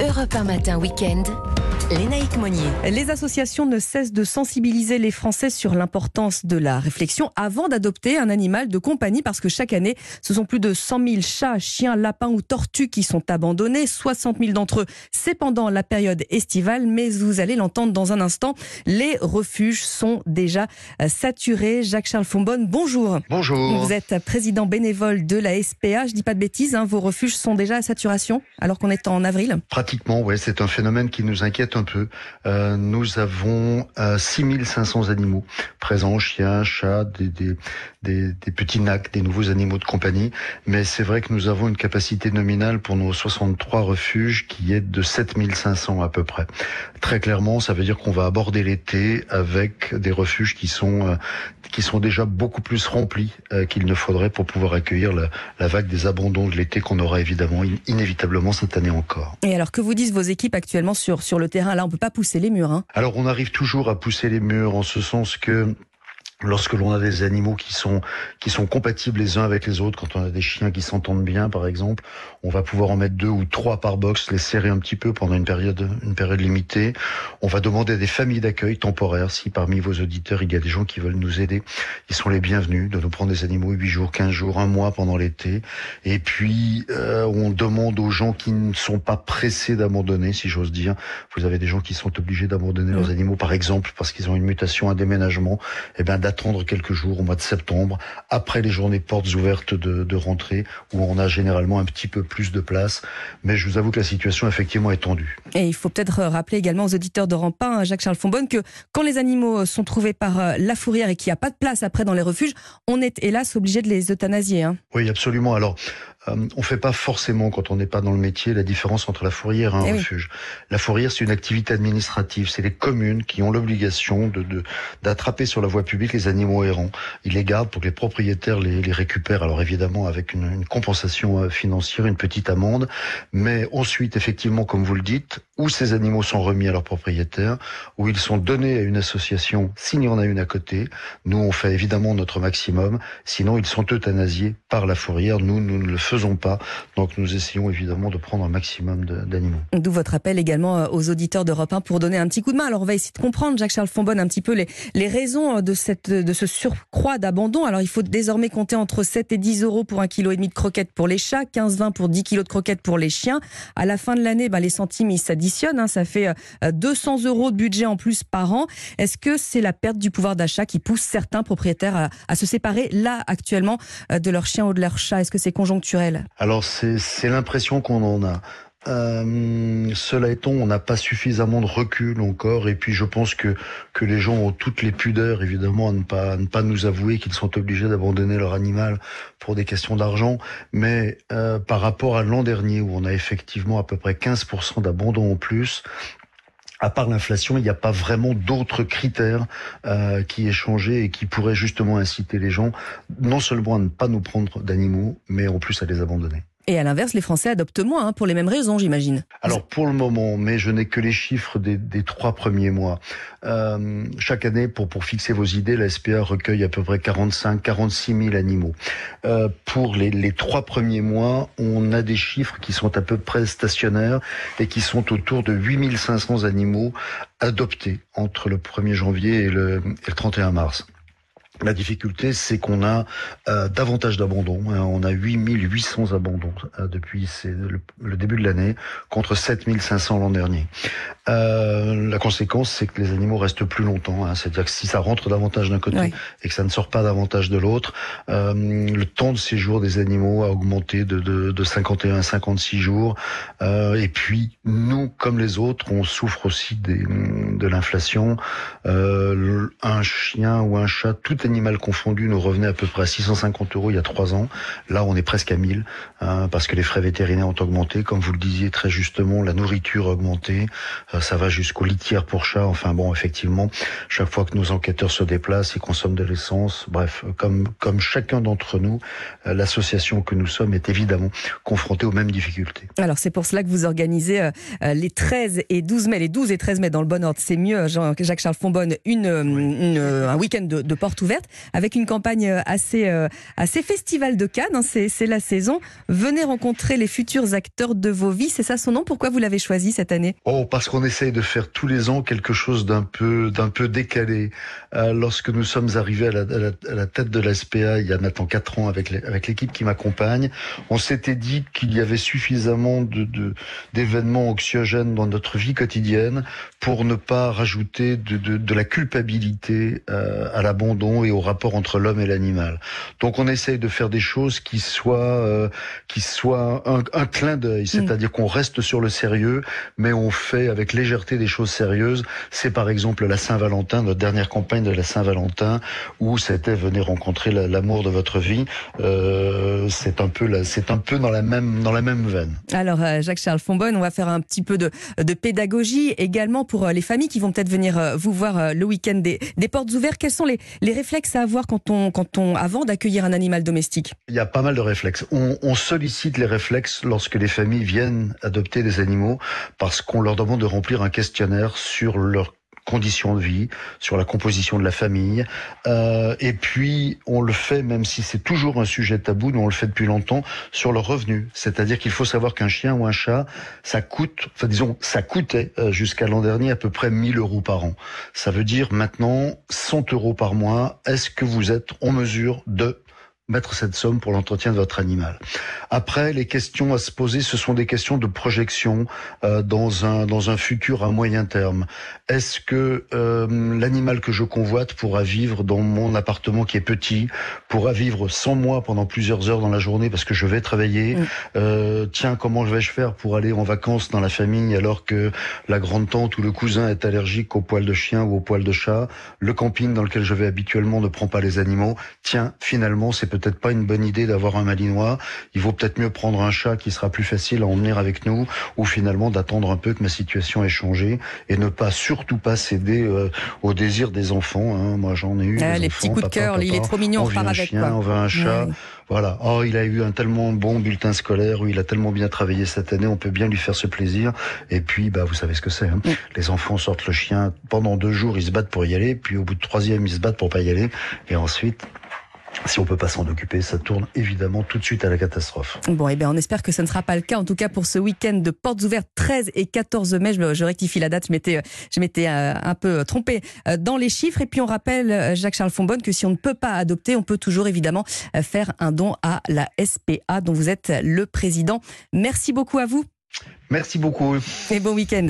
Europe 1 matin week-end. Lénaïque Monnier. Les associations ne cessent de sensibiliser les Français sur l'importance de la réflexion avant d'adopter un animal de compagnie parce que chaque année, ce sont plus de 100 000 chats, chiens, lapins ou tortues qui sont abandonnés. 60 000 d'entre eux, c'est pendant la période estivale, mais vous allez l'entendre dans un instant, les refuges sont déjà saturés. Jacques-Charles Fombonne, bonjour. Bonjour. Vous êtes président bénévole de la SPA. Je dis pas de bêtises, hein, vos refuges sont déjà à saturation alors qu'on est en avril? Pratiquement, ouais, c'est un phénomène qui nous inquiète un peu. Euh, nous avons euh, 6500 animaux présents, chiens, chats, des, petits nacs, des nouveaux animaux de compagnie. Mais c'est vrai que nous avons une capacité nominale pour nos 63 refuges qui est de 7500 à peu près. Très clairement, ça veut dire qu'on va aborder l'été avec des refuges qui sont euh, qui sont déjà beaucoup plus remplis euh, qu'il ne faudrait pour pouvoir accueillir la, la vague des abandons de l'été qu'on aura évidemment inévitablement cette année encore. Et alors que vous disent vos équipes actuellement sur sur le terrain? Là, on peut pas pousser les murs. Hein. Alors on arrive toujours à pousser les murs en ce sens que lorsque l'on a des animaux qui sont qui sont compatibles les uns avec les autres, quand on a des chiens qui s'entendent bien, par exemple, on va pouvoir en mettre deux ou trois par box, les serrer un petit peu pendant une période une période limitée. On va demander à des familles d'accueil temporaires, si parmi vos auditeurs il y a des gens qui veulent nous aider, ils sont les bienvenus de nous prendre des animaux 8 jours, 15 jours, un mois pendant l'été. Et puis euh, on demande aux gens qui ne sont pas pressés d'abandonner, si j'ose dire. Vous avez des gens qui sont obligés d'abandonner mmh. leurs animaux, par exemple, parce qu'ils ont une mutation, un déménagement. Et eh ben attendre quelques jours au mois de septembre, après les journées portes ouvertes de, de, rentrée, où on a généralement un petit peu plus de place. Mais je vous avoue que la situation effectivement est tendue. Et il faut peut-être rappeler également aux auditeurs de Rampin, Jacques-Charles Fonbonne, que quand les animaux sont trouvés par euh, la fourrière et qu'il n'y a pas de place après dans les refuges, on est hélas obligé de les euthanasier. Hein. Oui, absolument. Alors, euh, on fait pas forcément, quand on n'est pas dans le métier, la différence entre la fourrière et un eh refuge. Oui. La fourrière, c'est une activité administrative. C'est les communes qui ont l'obligation de d'attraper sur la voie publique les animaux errants. Ils les gardent pour que les propriétaires les, les récupèrent. Alors évidemment avec une, une, compensation euh, financière, une petite amende, mais ensuite effectivement, comme vous le dites, où ces animaux sont remis à leurs propriétaires, où ils sont donnés à une association, s'il y en a une à côté. Nous, on fait évidemment notre maximum. Sinon, ils sont euthanasiés par la fourrière. Nous, nous ne le faisons pas. Donc, nous essayons évidemment de prendre un maximum d'animaux. D'où votre appel également euh, aux auditeurs d'Europe 1 pour donner un petit coup de main. Alors, on va essayer de comprendre, Jacques-Charles Fonbonne, un petit peu les, les raisons euh, de, cette, de ce surcroît d'abandon. Alors, il faut désormais compter entre 7 et 10 euros pour un kilo et demi de croquettes pour les chats, 15-20 pour 10 kilos de croquettes pour les chiens. À la fin de l'année, ben, les centimes, ils s'additionnent. Hein, ça fait 200 euros de budget en plus par an. Est-ce que c'est la perte du pouvoir d'achat qui pousse certains propriétaires à, à, se séparer là actuellement de leur chien ou de leur chat Est-ce que c'est conjoncturel? Alors c'est l'impression qu'on en a. Euh, cela étant, on n'a pas suffisamment de recul encore, et puis je pense que que les gens ont toutes les pudeurs, évidemment, à ne pas ne pas nous avouer qu'ils sont obligés d'abandonner leur animal pour des questions d'argent. Mais euh, par rapport à l'an dernier, où on a effectivement à peu près 15% d'abandon en plus, à part l'inflation, il n'y a pas vraiment d'autres critères euh, qui aient changé et qui pourraient justement inciter les gens non seulement à ne pas nous prendre d'animaux, mais en plus à les abandonner. Et à l'inverse, les Français adoptent moins, hein, pour les mêmes raisons, j'imagine. Alors pour le moment, mais je n'ai que les chiffres des, trois premiers mois. Euh, chaque année, pour, fixer vos idées, la SPA recueille à peu près 45-46 000 animaux. Euh, pour les, les trois premiers mois, on a des chiffres qui sont à peu près stationnaires et qui sont autour de 8 500 animaux adoptés entre le 1er janvier et le, et le 31 mars. La difficulté, c'est qu'on a euh, davantage d'abandons. Hein. On a 8800 abandons euh, depuis le, le, début de l'année, contre 7500 l'an dernier. Euh, la conséquence, c'est que les animaux restent plus longtemps. Hein. C'est-à-dire que si ça rentre davantage d'un côté oui. et que ça ne sort pas davantage de l'autre, euh, le temps de séjour des animaux a augmenté de, de, de 51 à 56 jours. Euh, et puis, nous, comme les autres, on souffre aussi des, de l'inflation. Euh, un chien ou un chat, tout animal confondu, nous revenait à peu près à 650 euros il y a trois ans. Là, on est presque à 1000 hein, parce que les frais vétérinaires ont augmenté. Comme vous le disiez très justement, la nourriture a augmenté. Euh, ça va jusqu'aux litières pour chats. Enfin bon, effectivement, chaque fois que nos enquêteurs se déplacent, ils consomment de l'essence. Bref, comme, comme chacun d'entre nous, euh, l'association que nous sommes est évidemment confrontée aux mêmes difficultés. Alors, c'est pour cela que vous organisez euh, les 13 et 12 mai, les 12 et 13 mai dans le bon ordre. C'est mieux, Jacques-Charles Fonbonne, une, une, un week-end de, de porte ouverte. Avec une campagne assez, assez festival de Cannes. Hein. c'est la saison. Venez rencontrer les futurs acteurs de vos vies. C'est ça son nom? Pourquoi vous l'avez choisi cette année? Oh, parce qu'on essaye de faire tous les ans quelque chose d'un peu, peu décalé. lorsque nous sommes arrivés à la, tête de la SPA il y a maintenant quatre ans avec l'équipe qui m'accompagne, on s'était dit qu'il y avait suffisamment de d'événements anxiogènes dans notre vie quotidienne pour ne pas rajouter de, de, de la culpabilité euh, à l'abandon et au rapport entre l'homme et l'animal. Donc on essaye de faire des choses qui soient euh, qui soient un, un clin d'œil, mm. c'est-à-dire qu'on reste sur le sérieux, mais on fait avec légèreté des choses sérieuses. C'est par exemple la Saint-Valentin, notre dernière campagne de la Saint-Valentin, où c'était venez rencontrer l'amour de votre vie. Euh, c'est un peu c'est un peu dans la même dans la même veine. Alors euh, Jacques-Charles Fonbonne, on va faire un petit peu de, de pédagogie également pour les familles qui vont peut-être venir vous voir le week-end des, des, portes ouvertes. Quels sont les, les réflexes à avoir quand on quand on avant d'accueillir un animal domestique? Il y a pas mal de réflexes. On, on sollicite les réflexes lorsque les familles viennent adopter des animaux parce qu'on leur demande de remplir un questionnaire sur leur conditions de vie, sur la composition de la famille. Euh, et puis, on le fait, même si c'est toujours un sujet tabou, nous on le fait depuis longtemps, sur le revenu. C'est-à-dire qu'il faut savoir qu'un chien ou un chat, ça coûte, enfin disons, ça coûtait euh, jusqu'à l'an dernier à peu près 1000 euros par an. Ça veut dire maintenant 100 euros par mois. Est-ce que vous êtes en mesure de mettre cette somme pour l'entretien de votre animal. Après, les questions à se poser, ce sont des questions de projection euh, dans un dans un futur à moyen terme. Est-ce que euh, l'animal que je convoite pourra vivre dans mon appartement qui est petit, pourra vivre sans moi pendant plusieurs heures dans la journée parce que je vais travailler euh, Tiens, comment vais-je faire pour aller en vacances dans la famille alors que la grande tante ou le cousin est allergique au poil de chien ou au poil de chat? Le camping dans lequel je vais habituellement ne prend pas les animaux. Tiens, finalement, c'est peut-être pas une bonne idée d'avoir un malinois. Il vaut peut-être mieux prendre un chat qui sera plus facile à emmener avec nous ou finalement d'attendre un peu que ma situation ait changé et ne pas surtout pas céder euh, au désir des enfants. Hein. Moi, j'en ai eu. Ah, les petits coups de cœur, il est trop mignon, on, veut un chien, on veut un chat. Voilà. Oh, il a eu un tellement bon bulletin scolaire, où il a tellement bien travaillé cette année, on peut bien lui faire ce plaisir. Et puis, bah, vous savez ce que c'est. Hein. Les enfants sortent le chien pendant deux jours, ils se battent pour y aller, puis au bout de troisième, ils se battent pour pas y aller, et ensuite, si on peut pas s'en occuper, ça tourne évidemment tout de suite à la catastrophe. Bon, et eh bien, on espère que ce ne sera pas le cas. En tout cas, pour ce week-end de portes ouvertes 13 et 14 mai, je, rectifie la date. Je m'étais, je m'étais euh, un peu trompé euh, dans les chiffres. Et puis, on rappelle, euh, Jacques-Charles Fonbonne, que si on ne peut pas adopter, on peut toujours évidemment faire un don à la SPA, dont vous êtes le président. Merci beaucoup à vous. Merci beaucoup. Et bon week-end.